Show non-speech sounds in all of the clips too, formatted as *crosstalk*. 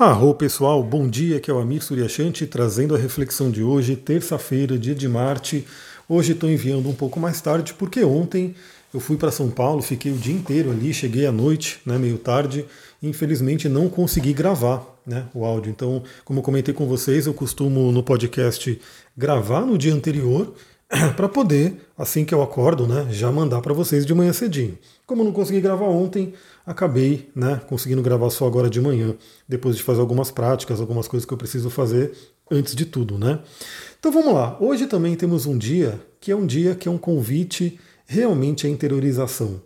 Arro pessoal, bom dia, que é o Amir Suryashanti trazendo a reflexão de hoje, terça-feira, dia de Marte. Hoje estou enviando um pouco mais tarde, porque ontem eu fui para São Paulo, fiquei o dia inteiro ali, cheguei à noite, né, meio tarde, e infelizmente não consegui gravar né, o áudio. Então, como comentei com vocês, eu costumo no podcast gravar no dia anterior *clears throat* para poder, assim que eu acordo, né, já mandar para vocês de manhã cedinho. Como eu não consegui gravar ontem, acabei né, conseguindo gravar só agora de manhã, depois de fazer algumas práticas, algumas coisas que eu preciso fazer antes de tudo, né? Então vamos lá. Hoje também temos um dia que é um dia que é um convite realmente à interiorização,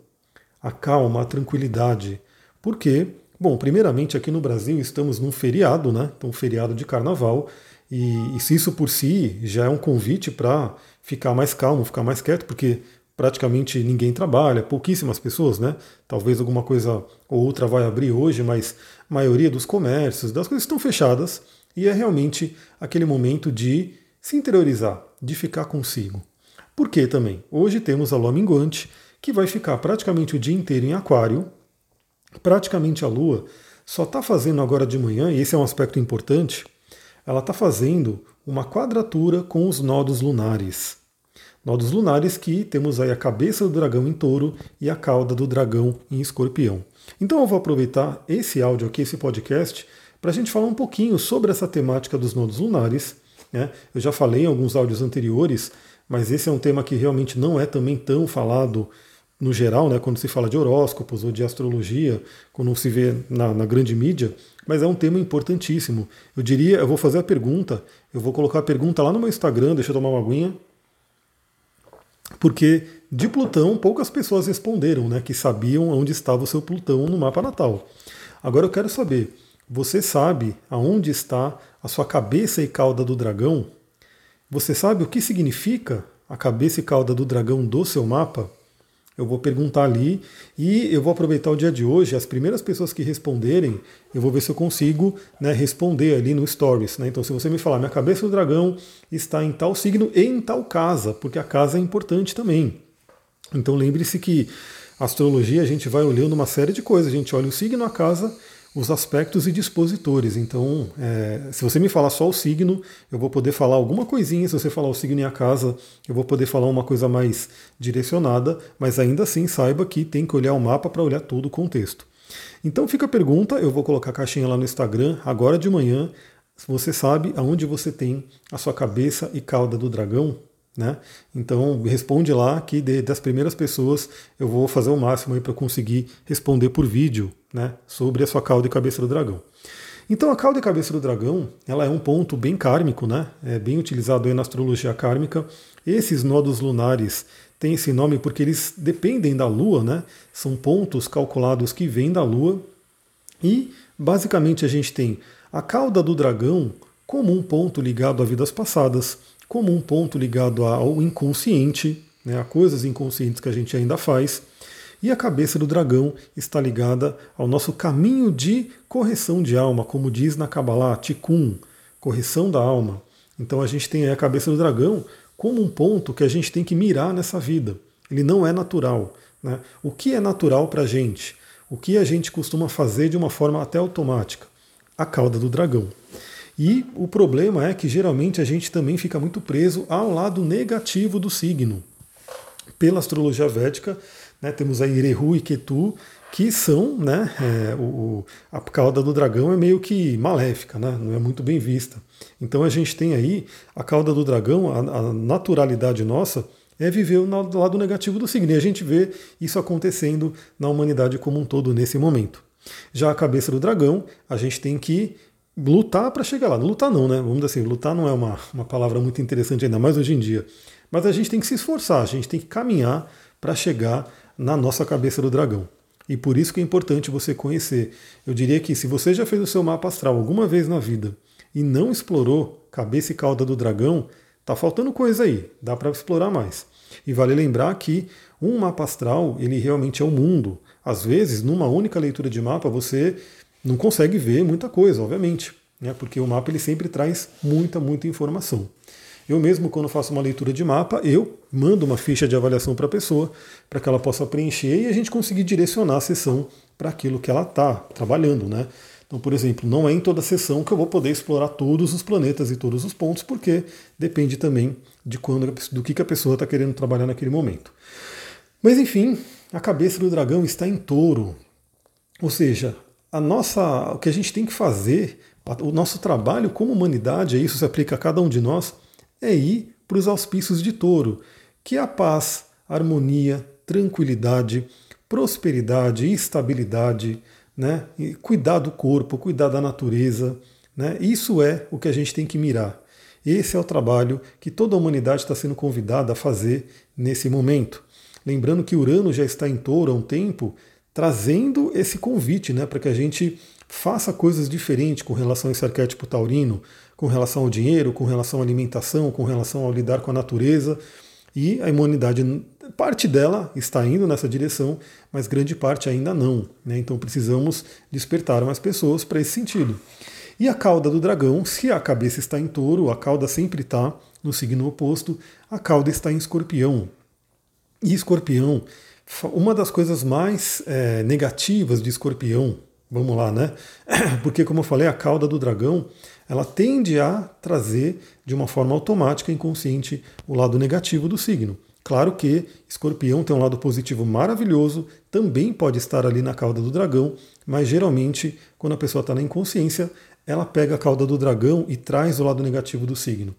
a calma, a tranquilidade. Por quê? Bom, primeiramente aqui no Brasil estamos num feriado, né? Então, feriado de carnaval. E, e se isso por si já é um convite para ficar mais calmo, ficar mais quieto, porque praticamente ninguém trabalha, pouquíssimas pessoas, né? Talvez alguma coisa ou outra vai abrir hoje, mas a maioria dos comércios, das coisas estão fechadas e é realmente aquele momento de se interiorizar, de ficar consigo. Por que também? Hoje temos a lua minguante, que vai ficar praticamente o dia inteiro em aquário, praticamente a lua só está fazendo agora de manhã, e esse é um aspecto importante, ela está fazendo uma quadratura com os nodos lunares. Nodos lunares que temos aí a cabeça do dragão em touro e a cauda do dragão em escorpião. Então eu vou aproveitar esse áudio aqui, esse podcast, para a gente falar um pouquinho sobre essa temática dos nodos lunares. Né? Eu já falei em alguns áudios anteriores, mas esse é um tema que realmente não é também tão falado no geral, né, quando se fala de horóscopos ou de astrologia, quando se vê na, na, grande mídia, mas é um tema importantíssimo. Eu diria, eu vou fazer a pergunta, eu vou colocar a pergunta lá no meu Instagram, deixa eu tomar uma aguinha porque de Plutão poucas pessoas responderam, né, que sabiam onde estava o seu Plutão no mapa natal. Agora eu quero saber, você sabe aonde está a sua cabeça e cauda do dragão? Você sabe o que significa a cabeça e cauda do dragão do seu mapa? Eu vou perguntar ali e eu vou aproveitar o dia de hoje. As primeiras pessoas que responderem, eu vou ver se eu consigo né, responder ali no Stories. Né? Então, se você me falar, minha cabeça do dragão está em tal signo e em tal casa, porque a casa é importante também. Então, lembre-se que astrologia a gente vai olhando uma série de coisas. A gente olha o signo, a casa os aspectos e dispositores. Então, é, se você me falar só o signo, eu vou poder falar alguma coisinha. Se você falar o signo e a casa, eu vou poder falar uma coisa mais direcionada, mas ainda assim saiba que tem que olhar o mapa para olhar todo o contexto. Então fica a pergunta, eu vou colocar a caixinha lá no Instagram agora de manhã. Você sabe aonde você tem a sua cabeça e cauda do dragão? Né? Então responde lá que de, das primeiras pessoas eu vou fazer o máximo para conseguir responder por vídeo né, sobre a sua cauda e cabeça do dragão. Então a cauda e cabeça do dragão ela é um ponto bem kármico, né? é bem utilizado na astrologia kármica. Esses nodos lunares têm esse nome porque eles dependem da Lua, né? são pontos calculados que vêm da Lua. E basicamente a gente tem a cauda do dragão como um ponto ligado a vidas passadas como um ponto ligado ao inconsciente, né, a coisas inconscientes que a gente ainda faz. E a cabeça do dragão está ligada ao nosso caminho de correção de alma, como diz na Kabbalah, Tikkun, correção da alma. Então a gente tem a cabeça do dragão como um ponto que a gente tem que mirar nessa vida. Ele não é natural. Né? O que é natural para a gente? O que a gente costuma fazer de uma forma até automática? A cauda do dragão. E o problema é que geralmente a gente também fica muito preso ao lado negativo do signo. Pela astrologia védica, né, temos aí Irehu e Ketu, que são, né, é, o, a cauda do dragão é meio que maléfica, né, não é muito bem vista. Então a gente tem aí a cauda do dragão, a, a naturalidade nossa é viver no lado negativo do signo. E a gente vê isso acontecendo na humanidade como um todo nesse momento. Já a cabeça do dragão, a gente tem que lutar para chegar lá. Lutar não, né? Vamos dizer assim, lutar não é uma, uma palavra muito interessante ainda mais hoje em dia. Mas a gente tem que se esforçar, a gente tem que caminhar para chegar na nossa cabeça do dragão. E por isso que é importante você conhecer. Eu diria que se você já fez o seu mapa astral alguma vez na vida e não explorou cabeça e cauda do dragão, tá faltando coisa aí, dá para explorar mais. E vale lembrar que um mapa astral, ele realmente é o um mundo. Às vezes, numa única leitura de mapa, você não consegue ver muita coisa, obviamente, né? porque o mapa ele sempre traz muita, muita informação. Eu mesmo, quando faço uma leitura de mapa, eu mando uma ficha de avaliação para a pessoa, para que ela possa preencher e a gente conseguir direcionar a sessão para aquilo que ela está trabalhando. Né? Então, por exemplo, não é em toda sessão que eu vou poder explorar todos os planetas e todos os pontos, porque depende também de quando, do que, que a pessoa está querendo trabalhar naquele momento. Mas enfim, a cabeça do dragão está em touro. Ou seja, a nossa, o que a gente tem que fazer, o nosso trabalho como humanidade, e isso se aplica a cada um de nós, é ir para os auspícios de touro, que é a paz, harmonia, tranquilidade, prosperidade, estabilidade, né? E cuidar do corpo, cuidar da natureza. Né? Isso é o que a gente tem que mirar. Esse é o trabalho que toda a humanidade está sendo convidada a fazer nesse momento. Lembrando que Urano já está em touro há um tempo, trazendo esse convite né, para que a gente faça coisas diferentes com relação a esse arquétipo taurino, com relação ao dinheiro, com relação à alimentação, com relação ao lidar com a natureza. E a humanidade Parte dela está indo nessa direção, mas grande parte ainda não. Né? Então precisamos despertar mais pessoas para esse sentido. E a cauda do dragão, se a cabeça está em touro, a cauda sempre está no signo oposto, a cauda está em escorpião. E escorpião, uma das coisas mais é, negativas de escorpião, vamos lá, né? *clears throat* Porque, como eu falei, a cauda do dragão ela tende a trazer de uma forma automática, inconsciente, o lado negativo do signo. Claro que escorpião tem um lado positivo maravilhoso, também pode estar ali na cauda do dragão, mas geralmente, quando a pessoa está na inconsciência, ela pega a cauda do dragão e traz o lado negativo do signo.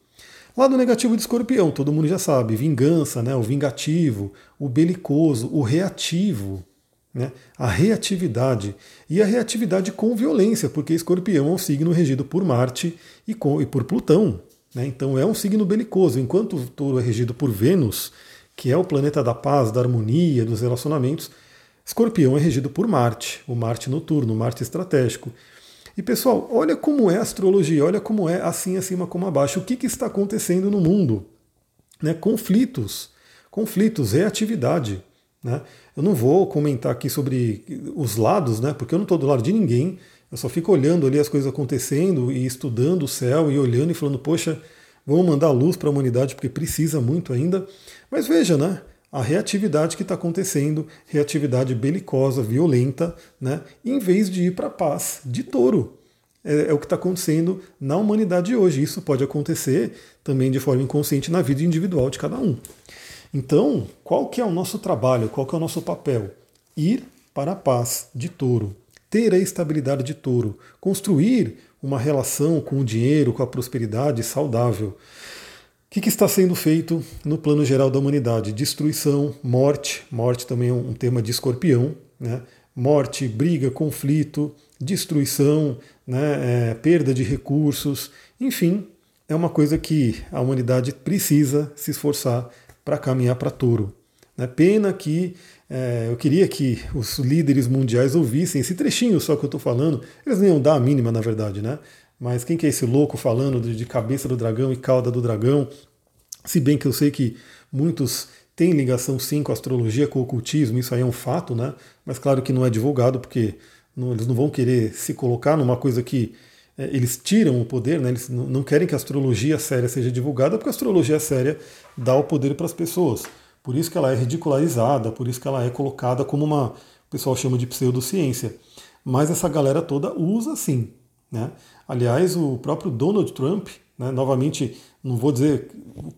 Lado negativo de escorpião, todo mundo já sabe, vingança, né? o vingativo, o belicoso, o reativo, né? a reatividade. E a reatividade com violência, porque escorpião é um signo regido por Marte e, com, e por Plutão. Né? Então é um signo belicoso, enquanto o touro é regido por Vênus, que é o planeta da paz, da harmonia, dos relacionamentos, Escorpião é regido por Marte, o Marte noturno, o Marte estratégico. E pessoal, olha como é a astrologia, olha como é assim acima como abaixo. O que, que está acontecendo no mundo? Né? Conflitos, conflitos, reatividade. Né? Eu não vou comentar aqui sobre os lados, né? porque eu não estou do lado de ninguém. Eu só fico olhando ali as coisas acontecendo e estudando o céu e olhando e falando, poxa, vamos mandar luz para a humanidade porque precisa muito ainda. Mas veja, né? A reatividade que está acontecendo, reatividade belicosa, violenta, né? em vez de ir para a paz de touro. É, é o que está acontecendo na humanidade hoje. Isso pode acontecer também de forma inconsciente na vida individual de cada um. Então, qual que é o nosso trabalho? Qual que é o nosso papel? Ir para a paz de touro, ter a estabilidade de touro, construir uma relação com o dinheiro, com a prosperidade saudável. O que, que, está sendo feito no plano geral da humanidade? Destruição, morte, morte também é um tema de escorpião, né? morte, briga, conflito, destruição, né? É, perda de recursos, enfim, é uma coisa que a humanidade precisa se esforçar para caminhar para touro. Né? Pena que é, eu queria que os líderes mundiais ouvissem esse trechinho só que eu estou falando, eles nem iam dar a mínima, na verdade, né? Mas quem que é esse louco falando de, cabeça do dragão e cauda do dragão? Se bem que eu sei que muitos têm ligação sim com a astrologia, com o ocultismo, isso aí é um fato, né? Mas claro que não é divulgado, porque não, eles não vão querer se colocar numa coisa que é, eles tiram o poder, né? eles não querem que a astrologia séria seja divulgada, porque a astrologia séria dá o poder para as pessoas. Por isso que ela é ridicularizada, por isso que ela é colocada como uma, o pessoal chama de pseudociência. Mas essa galera toda usa sim. Né? Aliás, o próprio Donald Trump, né, novamente, não vou dizer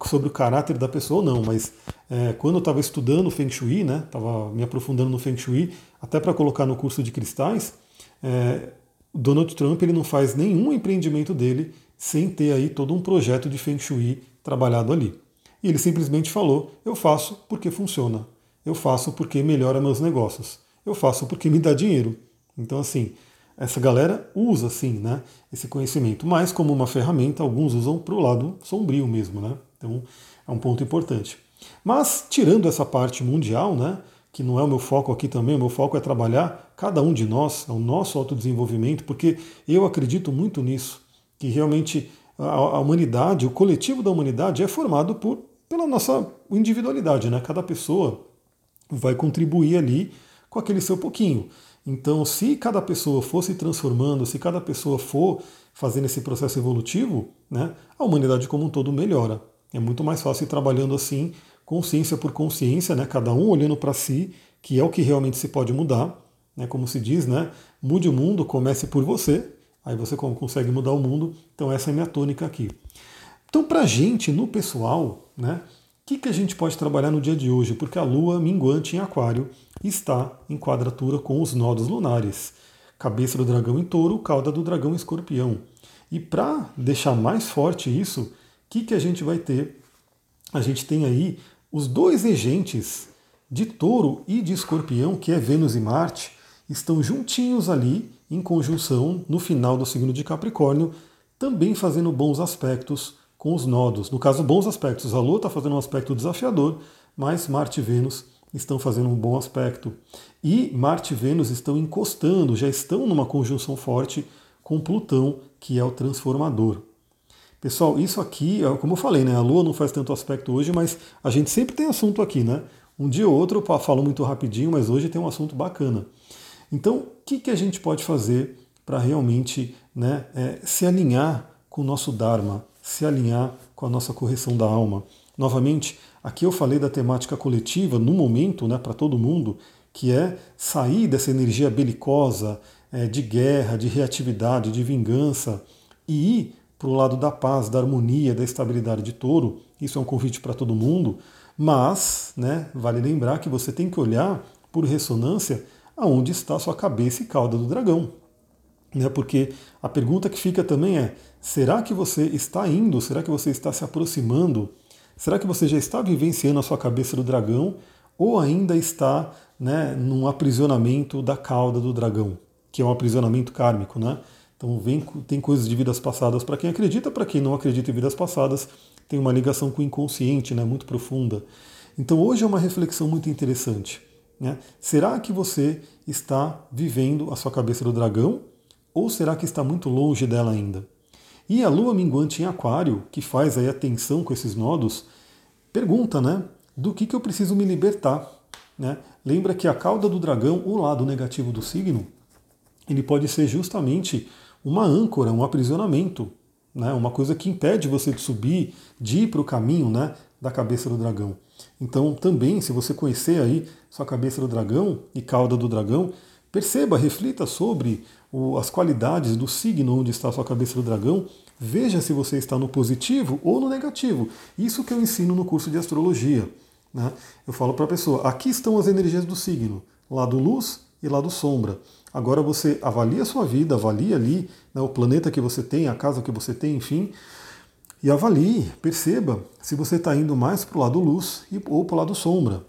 sobre o caráter da pessoa, não, mas é, quando eu estava estudando Feng Shui, estava né, me aprofundando no Feng Shui, até para colocar no curso de cristais, é, Donald Trump ele não faz nenhum empreendimento dele sem ter aí todo um projeto de Feng Shui trabalhado ali. E ele simplesmente falou: eu faço porque funciona, eu faço porque melhora meus negócios, eu faço porque me dá dinheiro. Então, assim, essa galera usa sim né, esse conhecimento, mas como uma ferramenta, alguns usam para o lado sombrio mesmo. Né? Então é um ponto importante. Mas tirando essa parte mundial, né, que não é o meu foco aqui também, o meu foco é trabalhar cada um de nós, é o nosso autodesenvolvimento, porque eu acredito muito nisso, que realmente a, humanidade, o coletivo da humanidade é formado por, pela nossa individualidade, né? Cada pessoa vai contribuir ali com aquele seu pouquinho. Então, se cada pessoa for se transformando, se cada pessoa for fazendo esse processo evolutivo, né, a humanidade como um todo melhora. É muito mais fácil ir trabalhando assim, consciência por consciência, né, cada um olhando para si, que é o que realmente se pode mudar. né? Como se diz, né? Mude o mundo, comece por você. Aí você consegue mudar o mundo. Então essa é a minha tônica aqui. Então, para gente, no pessoal, né? Que, que a gente pode trabalhar no dia de hoje? Porque a Lua minguante em Aquário está em quadratura com os nodos lunares. Cabeça do dragão em touro, cauda do dragão em escorpião. E para deixar mais forte isso, o que, que a gente vai ter? A gente tem aí os dois regentes de touro e de escorpião, que é Vênus e Marte, estão juntinhos ali, em conjunção, no final do signo de Capricórnio, também fazendo bons aspectos com os nodos. No caso, bons aspectos. A Lua está fazendo um aspecto desafiador, mas Marte e Vênus estão fazendo um bom aspecto. E Marte e Vênus estão encostando, já estão numa conjunção forte com Plutão, que é o transformador. Pessoal, isso aqui, é como eu falei, né? A Lua não faz tanto aspecto hoje, mas a gente sempre tem assunto aqui, né? Um dia ou outro eu falo muito rapidinho, mas hoje tem um assunto bacana. Então, o que, que a gente pode fazer para realmente né, é, se alinhar com o nosso Dharma, se alinhar com a nossa correção da alma? Novamente, aqui eu falei da temática coletiva no momento, né, para todo mundo, que é sair dessa energia belicosa, é, de guerra, de reatividade, de vingança e ir para o lado da paz, da harmonia, da estabilidade de touro. Isso é um convite para todo mundo, mas né, vale lembrar que você tem que olhar por ressonância aonde está sua cabeça e cauda do dragão. Né? Porque a pergunta que fica também é: será que você está indo? Será que você está se aproximando? Será que você já está vivenciando a sua cabeça do dragão? Ou ainda está né, num aprisionamento da cauda do dragão, que é um aprisionamento kármico, né? Então vem, tem coisas de vidas passadas para quem acredita, para quem não acredita em vidas passadas, tem uma ligação com o inconsciente né, muito profunda. Então hoje é uma reflexão muito interessante. Né? Será que você está vivendo a sua cabeça do dragão ou será que está muito longe dela ainda? E a lua minguante em aquário, que faz aí a tensão com esses nodos, pergunta, né? Do que, que eu preciso me libertar? Né? Lembra que a cauda do dragão, o lado negativo do signo, ele pode ser justamente uma âncora, um aprisionamento, né? uma coisa que impede você de subir, de ir para o caminho né? da cabeça do dragão. Então, também, se você conhecer aí sua cabeça do dragão e cauda do dragão, perceba, reflita sobre as qualidades do signo onde está a sua cabeça do dragão, veja se você está no positivo ou no negativo. Isso que eu ensino no curso de astrologia. Né? Eu falo para a pessoa: aqui estão as energias do signo, lado luz e lado sombra. Agora você avalia a sua vida, avalia ali né, o planeta que você tem, a casa que você tem, enfim, e avalie, perceba se você está indo mais para o lado luz ou para o lado sombra.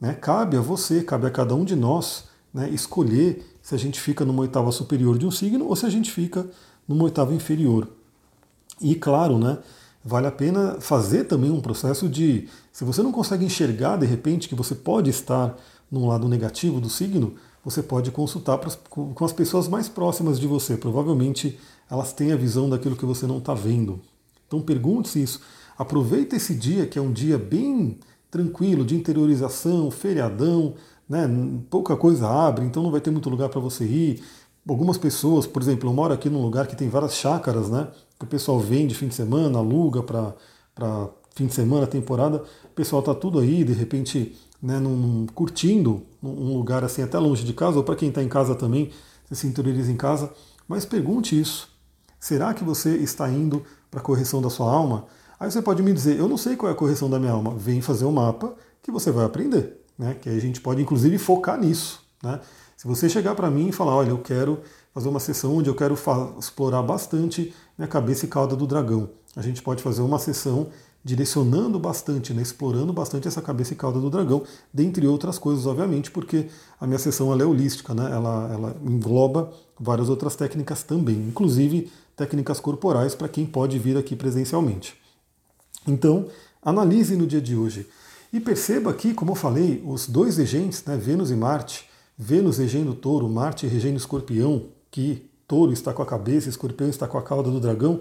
Né? Cabe a você, cabe a cada um de nós né, escolher se a gente fica numa oitava superior de um signo ou se a gente fica numa oitava inferior. E claro, né, vale a pena fazer também um processo de, se você não consegue enxergar de repente que você pode estar num lado negativo do signo, você pode consultar com as pessoas mais próximas de você. Provavelmente elas têm a visão daquilo que você não está vendo. Então pergunte-se isso. Aproveita esse dia, que é um dia bem tranquilo, de interiorização, feriadão, né? pouca coisa abre, então não vai ter muito lugar para você ir. Algumas pessoas, por exemplo, eu moro aqui num lugar que tem várias chácaras, né? Que o pessoal vem de fim de semana, aluga para fim de semana, temporada. O pessoal está tudo aí, de repente, né, num, curtindo um lugar assim até longe de casa, ou para quem está em casa também, você se interioriza em casa. Mas pergunte isso. Será que você está indo para a correção da sua alma? Aí você pode me dizer, eu não sei qual é a correção da minha alma. Vem fazer o um mapa que você vai aprender. Né? Que a gente pode inclusive focar nisso. Né? Se você chegar para mim e falar, olha, eu quero fazer uma sessão onde eu quero explorar bastante minha cabeça e cauda do dragão. A gente pode fazer uma sessão direcionando bastante, né, explorando bastante essa cabeça e cauda do dragão, dentre outras coisas, obviamente, porque a minha sessão é holística, né, ela, ela engloba várias outras técnicas também, inclusive técnicas corporais para quem pode vir aqui presencialmente. Então, analise no dia de hoje. E perceba aqui, como eu falei, os dois regentes, né, Vênus e Marte, Vênus regendo touro, Marte regendo escorpião, que touro está com a cabeça, escorpião está com a cauda do dragão,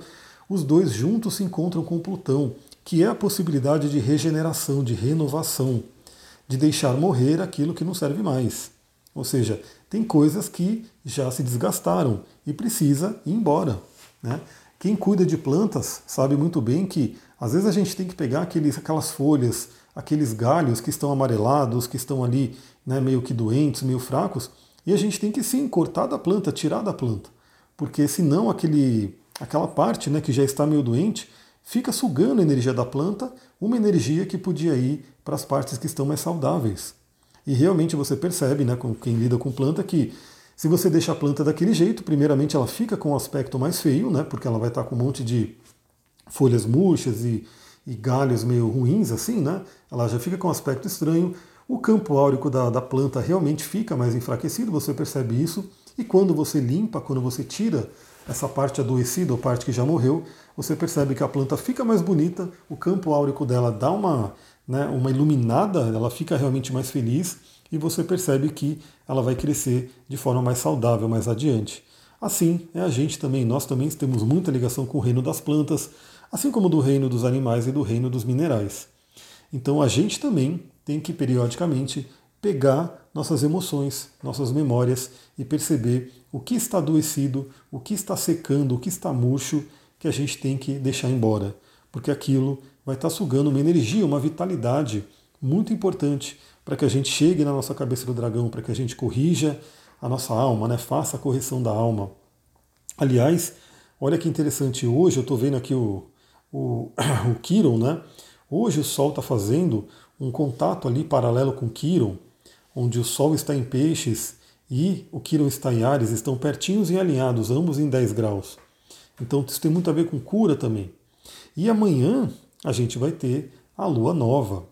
os dois juntos se encontram com Plutão, que é a possibilidade de regeneração, de renovação, de deixar morrer aquilo que não serve mais. Ou seja, tem coisas que já se desgastaram e precisa ir embora. Né? Quem cuida de plantas sabe muito bem que às vezes a gente tem que pegar aqueles, aquelas folhas, aqueles galhos que estão amarelados, que estão ali né, meio que doentes, meio fracos, E a gente tem que sim cortar da planta, tirar da planta, porque senão aquele, aquela parte né, que já está meio doente fica sugando a energia da planta, uma energia que podia ir para as partes que estão mais saudáveis. E realmente você percebe, né, com quem lida com planta, que se você deixa a planta daquele jeito, primeiramente ela fica com um aspecto mais feio, né, porque ela vai estar com um monte de folhas murchas e, e galhos meio ruins, assim, né? Ela já fica com um aspecto estranho. O campo áurico da, da planta realmente fica mais enfraquecido, você percebe isso. E quando você limpa, quando você tira essa parte adoecida, ou parte que já morreu, você percebe que a planta fica mais bonita, o campo áurico dela dá uma, né, uma iluminada, ela fica realmente mais feliz e você percebe que ela vai crescer de forma mais saudável mais adiante. Assim é a gente também, nós também temos muita ligação com o reino das plantas, assim como do reino dos animais e do reino dos minerais. Então a gente também tem que periodicamente pegar nossas emoções, nossas memórias e perceber o que está adoecido, o que está secando, o que está murcho, que a gente tem que deixar embora, porque aquilo vai estar sugando uma energia, uma vitalidade muito importante para que a gente chegue na nossa cabeça do dragão, para que a gente corrija a nossa alma, né? faça a correção da alma. Aliás, olha que interessante, hoje eu estou vendo aqui o, o, *clears throat* o Quiron, né? Hoje o Sol está fazendo um contato ali paralelo com Quiron, onde o Sol está em peixes e o Quiron está em Ares, estão pertinhos e alinhados, ambos em 10 graus. Então isso tem muito a ver com cura também. E amanhã a gente vai ter a lua nova.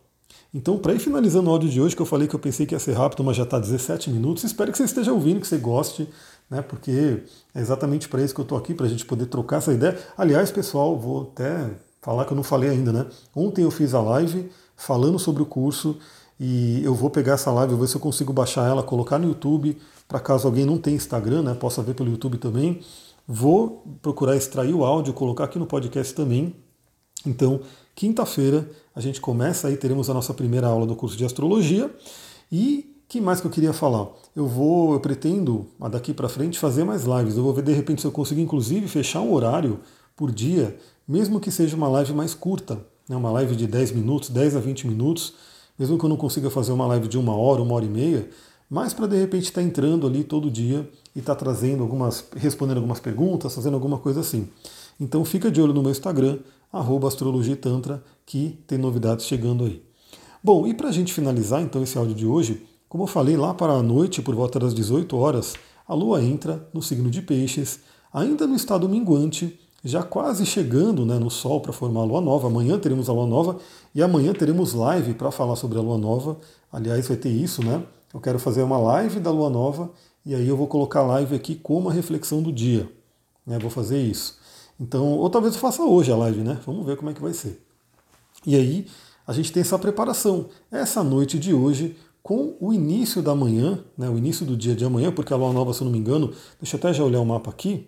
Então, para ir finalizando o áudio de hoje, que eu falei que eu pensei que ia ser rápido, mas já está 17 minutos, espero que você esteja ouvindo, que você goste, né? Porque é exatamente para isso que eu estou aqui, para a gente poder trocar essa ideia. Aliás, pessoal, vou até falar que eu não falei ainda, né? Ontem eu fiz a live falando sobre o curso e eu vou pegar essa live, vou ver se eu consigo baixar ela, colocar no YouTube, para caso alguém não tenha Instagram, né? Possa ver pelo YouTube também. Vou procurar extrair o áudio, colocar aqui no podcast também. Então, quinta-feira a gente começa aí, teremos a nossa primeira aula do curso de astrologia. E que mais que eu queria falar? Eu vou, eu pretendo daqui para frente fazer mais lives. Eu vou ver de repente se eu consigo inclusive fechar um horário por dia, mesmo que seja uma live mais curta, né? uma live de 10 minutos, 10 a 20 minutos, mesmo que eu não consiga fazer uma live de uma hora, uma hora e meia, mas para de repente estar tá entrando ali todo dia e estar tá trazendo algumas, respondendo algumas perguntas, fazendo alguma coisa assim. Então fica de olho no meu Instagram, astrologitantra, que tem novidades chegando aí. Bom, e para a gente finalizar então esse áudio de hoje, como eu falei lá para a noite, por volta das 18 horas, a Lua entra no signo de Peixes, ainda no estado minguante, já quase chegando né, no Sol para formar a Lua Nova. Amanhã teremos a Lua Nova e amanhã teremos live para falar sobre a Lua Nova. Aliás, vai ter isso, né? Eu quero fazer uma live da Lua Nova e aí eu vou colocar a live aqui como a reflexão do dia. Né? Vou fazer isso. Então, ou talvez eu faça hoje a live, né? Vamos ver como é que vai ser. E aí, a gente tem essa preparação. Essa noite de hoje, com o início da manhã, né, o início do dia de amanhã, porque a lua nova, se eu não me engano, deixa eu até já olhar o mapa aqui,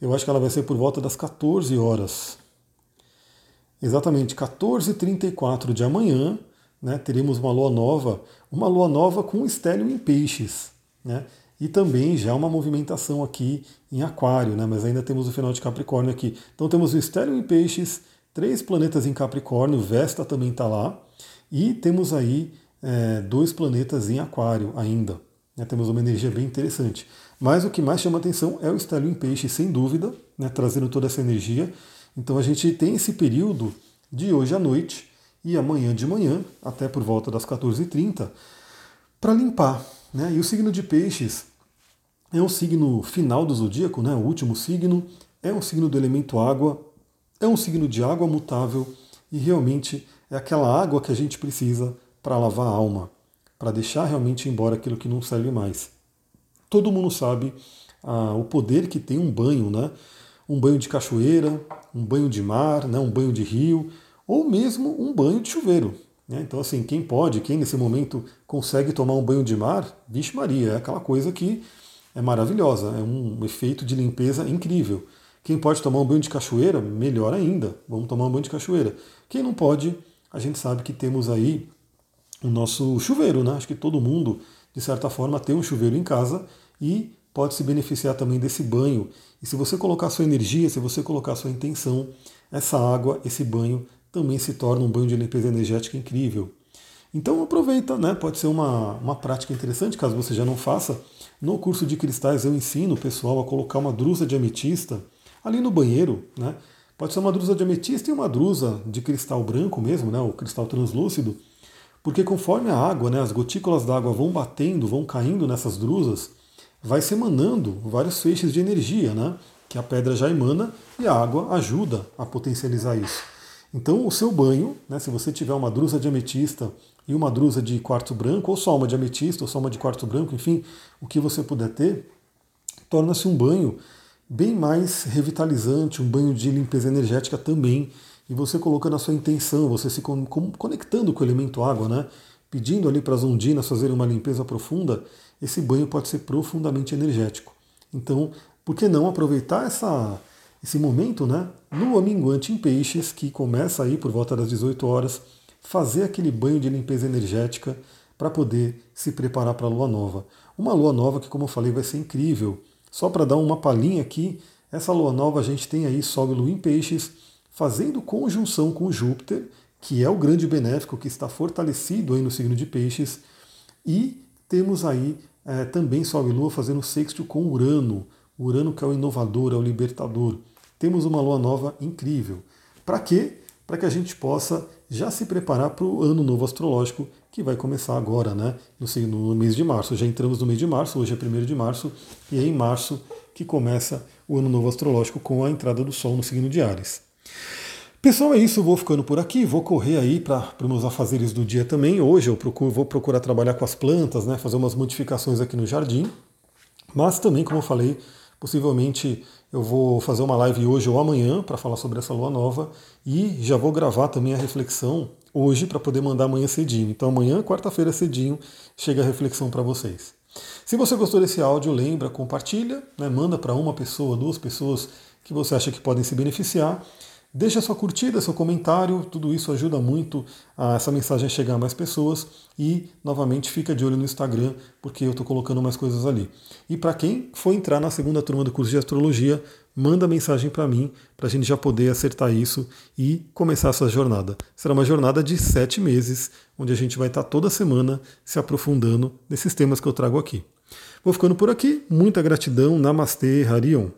eu acho que ela vai ser por volta das 14 horas. Exatamente, 14h34 de amanhã, né, teremos uma lua nova, uma lua nova com estélio em peixes, né, e também já uma movimentação aqui em aquário, né, mas ainda temos o final de Capricórnio aqui. Então temos o estélio em peixes, três planetas em Capricórnio, Vesta também está lá, e temos aí é, dois planetas em aquário ainda. Né, temos uma energia bem interessante. Mas o que mais chama atenção é o estélio em peixe, sem dúvida, né, trazendo toda essa energia. Então a gente tem esse período de hoje à noite e amanhã de manhã, até por volta das 14h30, para limpar. Né? E o signo de peixes é um signo final do zodíaco, né? o último signo, é um signo do elemento água, é um signo de água mutável e realmente é aquela água que a gente precisa para lavar a alma, para deixar realmente embora aquilo que não serve mais. Todo mundo sabe ah, o poder que tem um banho, né? Um banho de cachoeira, um banho de mar, né? um banho de rio, ou mesmo um banho de chuveiro. Né? Então, assim, quem pode, quem nesse momento consegue tomar um banho de mar, vixe Maria, é aquela coisa que é maravilhosa, é um efeito de limpeza incrível. Quem pode tomar um banho de cachoeira, melhor ainda, vamos tomar um banho de cachoeira. Quem não pode, a gente sabe que temos aí o nosso chuveiro, né? Acho que todo mundo, de certa forma, tem um chuveiro em casa e pode se beneficiar também desse banho. E se você colocar sua energia, se você colocar sua intenção, essa água, esse banho também se torna um banho de limpeza energética incrível. Então aproveita, né? Pode ser uma, uma prática interessante, caso você já não faça. No curso de cristais eu ensino o pessoal a colocar uma drusa de ametista ali no banheiro, né? Pode ser uma drusa de ametista e uma drusa de cristal branco mesmo, né? O cristal translúcido. Porque conforme a água, né, as gotículas d'água vão batendo, vão caindo nessas drusas, vai se emanando vários feixes de energia, né? Que a pedra já emana e a água ajuda a potencializar isso. Então, o seu banho, né, se você tiver uma drusa de ametista e uma drusa de quartzo branco, ou só uma de ametista, ou só uma de quartzo branco, enfim, o que você puder ter, torna-se um banho bem mais revitalizante, um banho de limpeza energética também. E você colocando a sua intenção, você se conectando com o elemento água, né? Pedindo ali para as ondinas fazerem uma limpeza profunda, esse banho pode ser profundamente energético. Então, por que não aproveitar essa, esse momento, né? No aminguante em peixes, que começa aí por volta das 18 horas, fazer aquele banho de limpeza energética para poder se preparar para a lua nova. Uma lua nova que, como eu falei, vai ser incrível. Só para dar uma palhinha aqui, essa lua nova a gente tem aí Sol e Lua em Peixes fazendo conjunção com Júpiter, que é o grande benéfico que está fortalecido aí no signo de Peixes, e temos aí é, também Sol e Lua fazendo sexto com Urano, Urano que é o inovador, é o libertador. Temos uma lua nova incrível. Para quê? Para que a gente possa já se preparar para o ano novo astrológico que vai começar agora, né? No, no mês de março. Já entramos no mês de março, hoje é 1 de março, e é em março que começa o ano novo astrológico com a entrada do Sol no signo de Ares. Pessoal, é isso. Vou ficando por aqui. Vou correr aí para os meus afazeres do dia também. Hoje eu procuro, vou procurar trabalhar com as plantas, né? Fazer umas modificações aqui no jardim. Mas também, como eu falei, Possivelmente eu vou fazer uma live hoje ou amanhã para falar sobre essa lua nova e já vou gravar também a reflexão hoje para poder mandar amanhã cedinho. Então amanhã, quarta-feira cedinho, chega a reflexão para vocês. Se você gostou desse áudio, lembra, compartilha, né, manda para uma pessoa, duas pessoas que você acha que podem se beneficiar. Deixa sua curtida, seu comentário, tudo isso ajuda muito a essa mensagem a chegar a mais pessoas. E, novamente, fica de olho no Instagram, porque eu estou colocando mais coisas ali. E para quem for entrar na segunda turma do curso de astrologia, manda mensagem para mim, para a gente já poder acertar isso e começar essa jornada. Será uma jornada de sete meses, onde a gente vai estar toda semana se aprofundando nesses temas que eu trago aqui. Vou ficando por aqui. Muita gratidão. Namastê, Harion.